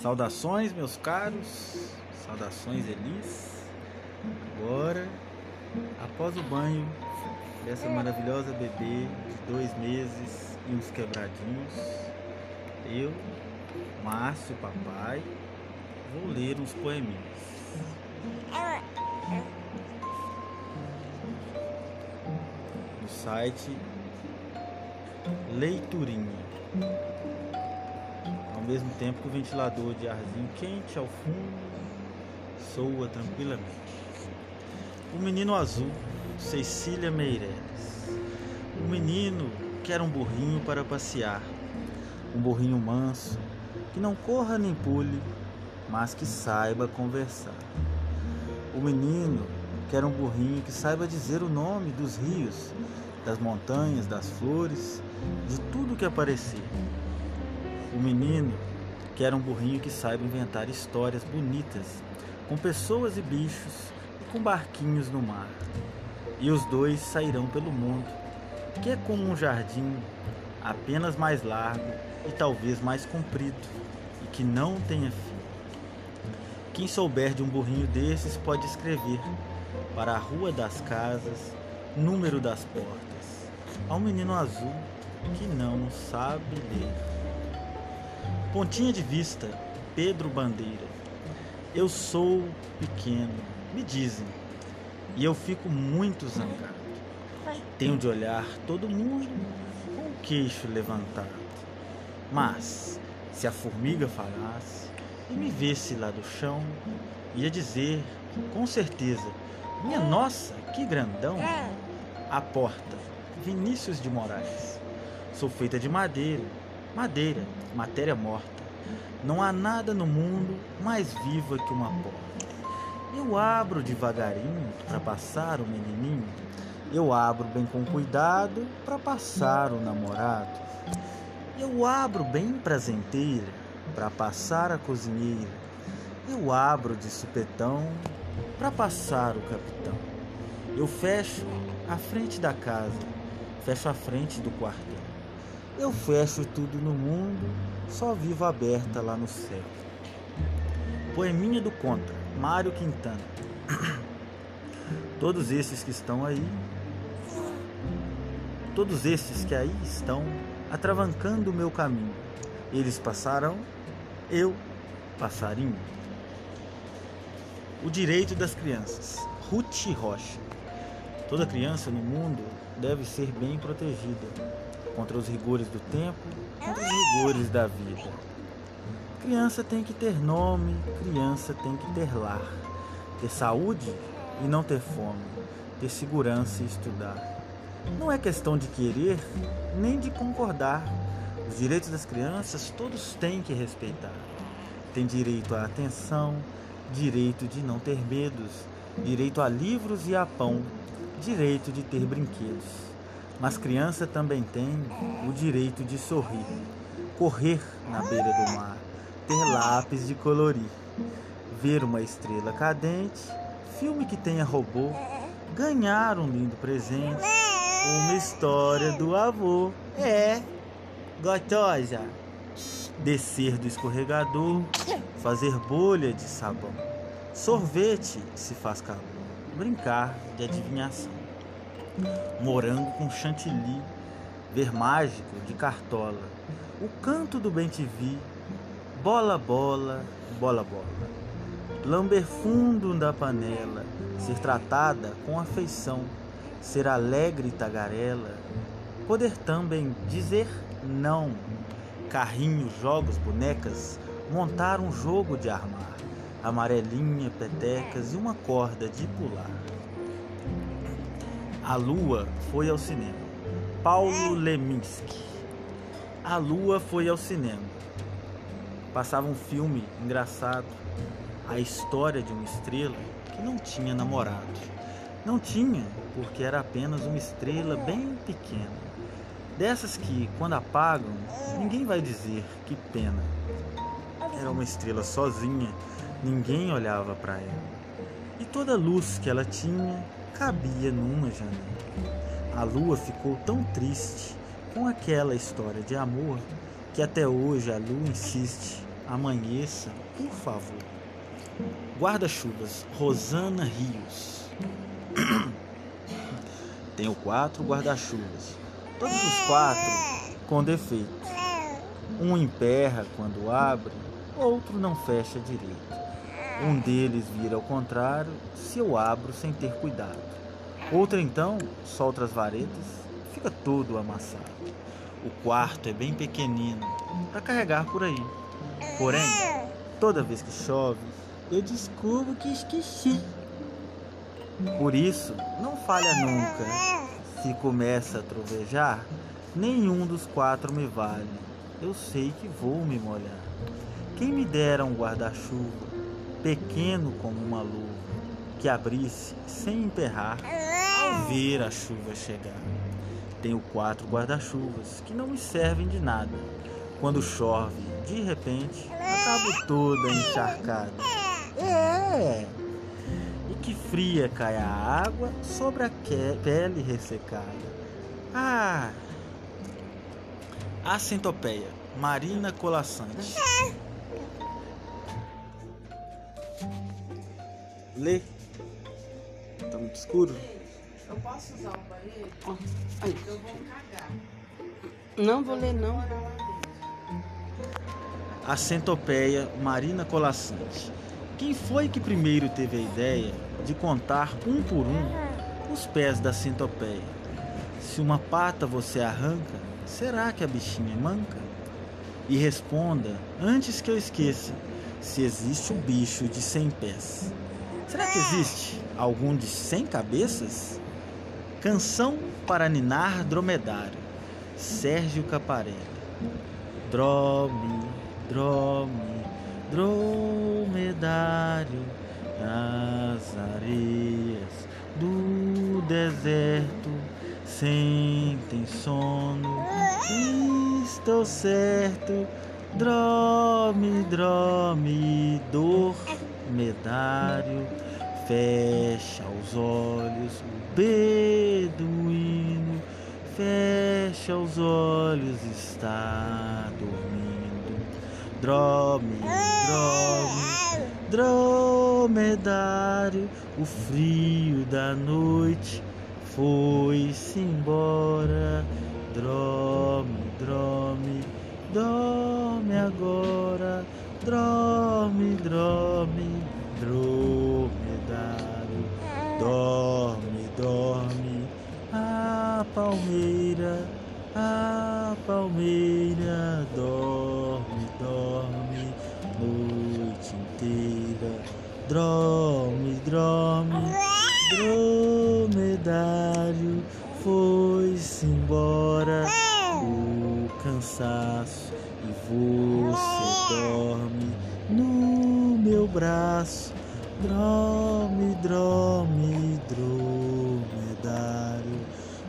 Saudações, meus caros. Saudações, Elis. Agora, após o banho dessa maravilhosa bebê de dois meses e uns quebradinhos, eu, Márcio, papai, vou ler uns poeminhas. No site Leiturinha ao mesmo tempo que o ventilador de arzinho quente ao fundo soa tranquilamente. O menino azul, Cecília Meireles. O menino quer um burrinho para passear, um burrinho manso, que não corra nem pule, mas que saiba conversar. O menino quer um burrinho que saiba dizer o nome dos rios, das montanhas, das flores, de tudo que aparecer. O menino quer um burrinho que saiba inventar histórias bonitas, com pessoas e bichos e com barquinhos no mar. E os dois sairão pelo mundo, que é como um jardim, apenas mais largo e talvez mais comprido, e que não tenha fim. Quem souber de um burrinho desses pode escrever para a rua das casas, número das portas, ao menino azul que não sabe ler. Pontinha de vista, Pedro Bandeira. Eu sou pequeno, me dizem, e eu fico muito zangado. Tenho de olhar todo mundo com o queixo levantado. Mas, se a formiga falasse e me visse lá do chão, ia dizer, com certeza, minha nossa, que grandão! A porta, Vinícius de Moraes. Sou feita de madeira, Madeira, matéria morta. Não há nada no mundo mais viva que uma porta. Eu abro devagarinho para passar o menininho. Eu abro bem com cuidado para passar o namorado. Eu abro bem prazenteira para passar a cozinheira. Eu abro de supetão para passar o capitão. Eu fecho a frente da casa, fecho a frente do quartel. Eu fecho tudo no mundo, só vivo aberta lá no céu. Poeminha do Contra, Mário Quintana. Todos esses que estão aí, todos esses que aí estão atravancando o meu caminho, eles passarão, eu passarinho. O direito das crianças, Ruth Rocha. Toda criança no mundo deve ser bem protegida contra os rigores do tempo, contra os rigores da vida. Criança tem que ter nome, criança tem que ter lar, ter saúde e não ter fome, ter segurança e estudar. Não é questão de querer nem de concordar. Os direitos das crianças todos têm que respeitar. Tem direito à atenção, direito de não ter medos, direito a livros e a pão, direito de ter brinquedos. Mas criança também tem o direito de sorrir, correr na beira do mar, ter lápis de colorir, ver uma estrela cadente, filme que tenha robô, ganhar um lindo presente, uma história do avô. É, gostosa. Descer do escorregador, fazer bolha de sabão, sorvete se faz calor, brincar de adivinhação morango com chantilly, ver mágico de cartola, o canto do bem-te-vi, bola, bola, bola, bola. Lamber fundo da panela, ser tratada com afeição, ser alegre e tagarela, poder também dizer não. Carrinhos, jogos, bonecas, montar um jogo de armar, amarelinha, petecas e uma corda de pular. A Lua foi ao cinema. Paulo Leminski. A Lua foi ao cinema. Passava um filme engraçado. A história de uma estrela que não tinha namorado. Não tinha, porque era apenas uma estrela bem pequena. Dessas que, quando apagam, ninguém vai dizer que pena. Era uma estrela sozinha, ninguém olhava para ela. E toda a luz que ela tinha cabia numa janela. A lua ficou tão triste com aquela história de amor que até hoje a lua insiste amanheça, por favor. Guarda-chuvas, Rosana Rios. Tenho quatro guarda-chuvas, todos os quatro com defeito. Um emperra quando abre, outro não fecha direito. Um deles vira ao contrário se eu abro sem ter cuidado. Outro então solta as varetas, fica todo amassado. O quarto é bem pequenino para carregar por aí. Porém, toda vez que chove, eu descubro que esqueci. Por isso, não falha nunca. Se começa a trovejar, nenhum dos quatro me vale. Eu sei que vou me molhar. Quem me dera um guarda-chuva, pequeno como uma luva, que abrisse sem emperrar ao ver a chuva chegar. Tenho quatro guarda-chuvas que não me servem de nada. Quando chove, de repente, acabo toda encharcada. É! E que fria cai a água sobre a pele ressecada. Ah! A centopeia, Marina Colassante. Lê. Tá muito escuro? Eu posso usar o banheiro? Oh, eu vou cagar. Não vou ler não. A centopeia Marina Colassante. Quem foi que primeiro teve a ideia de contar um por um os pés da centopeia? Se uma pata você arranca, será que a bichinha é manca? E responda, antes que eu esqueça, se existe um bicho de cem pés. Será que existe algum de cem cabeças? Canção para ninar dromedário. Sérgio Caparelli. Drome, drome, dromedário nas areias do deserto sentem sono. Estou certo, drome, drome, dor medário, fecha os olhos, o beduíno, fecha os olhos, está dormindo. Drome, drome, dromedário, o frio da noite foi-se embora. Drome, drome, dorme agora. Dorme, dorme, dromedário. Dorme, dorme, a palmeira, a palmeira. Dorme, dorme, noite inteira. Dorme, dorme, dromedário. Foi-se embora o cansaço e você dorme braço. Drome, drome, dromedário.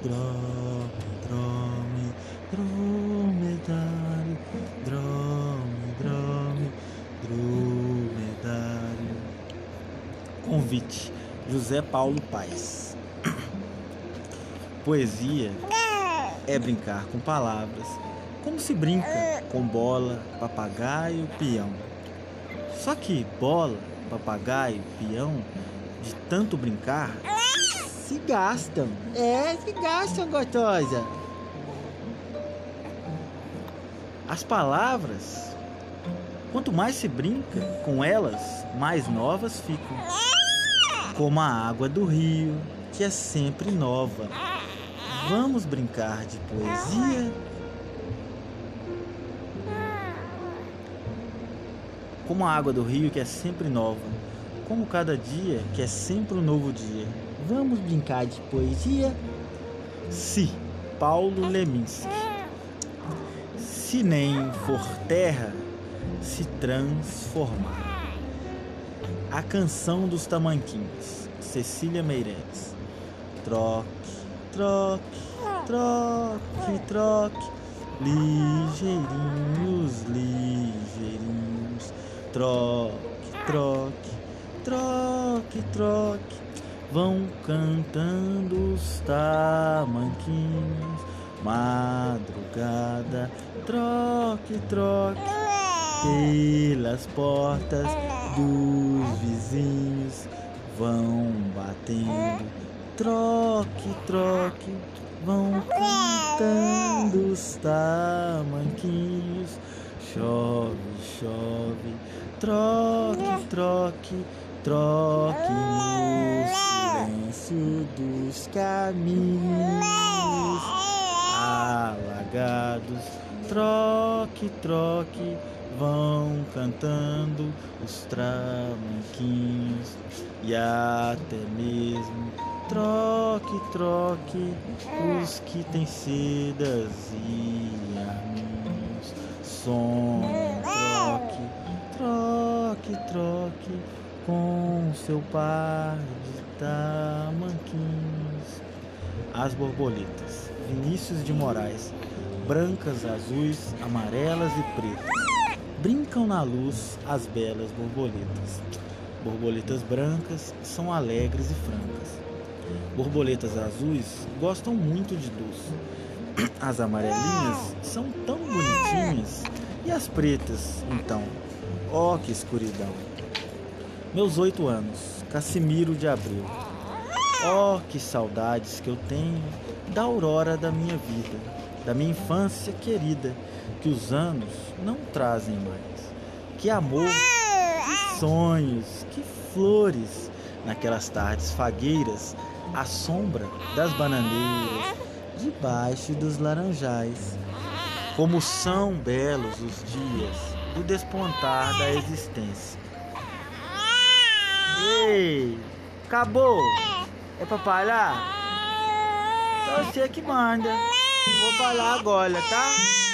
Drome, drome, dromedário. Drome, drome, dromedário. Convite: José Paulo Paes. Poesia é brincar com palavras como se brinca com bola, papagaio, peão. Só que bola, papagaio, peão, de tanto brincar, se gastam. É, se gastam, gostosa. As palavras, quanto mais se brinca com elas, mais novas ficam. Como a água do rio, que é sempre nova. Vamos brincar de poesia? Como a água do rio que é sempre nova, como cada dia que é sempre um novo dia. Vamos brincar de poesia? Se, Paulo Leminski. Se nem for terra, se transformar. A canção dos tamanquinhos, Cecília Meireles. Troque, troque, troque, troque, ligeirinhos, ligeirinhos troque, troque, troque, troque, vão cantando os tamanquinhos, madrugada, troque, troque, pelas portas dos vizinhos vão batendo, troque, troque, vão cantando os tamanquinhos. Chove, chove, troque, troque, troque no silêncio dos caminhos alagados. Troque, troque, vão cantando os tramanquinhos e até mesmo troque, troque os que têm sedas e arminhos. Troque, troque com seu par de tamanquinhos. As borboletas, Vinícius de Moraes, brancas, azuis, amarelas e pretas brincam na luz as belas borboletas. Borboletas brancas são alegres e francas. Borboletas azuis gostam muito de luz. As amarelinhas são tão bonitinhas. E as pretas, então? Oh, que escuridão! Meus oito anos, Cassimiro de Abril. Oh, que saudades que eu tenho da aurora da minha vida, da minha infância querida que os anos não trazem mais. Que amor, que sonhos, que flores naquelas tardes fagueiras à sombra das bananeiras, debaixo dos laranjais. Como são belos os dias do despontar da existência. Ei, acabou? É parar? Então você que manda. Vou falar agora, tá?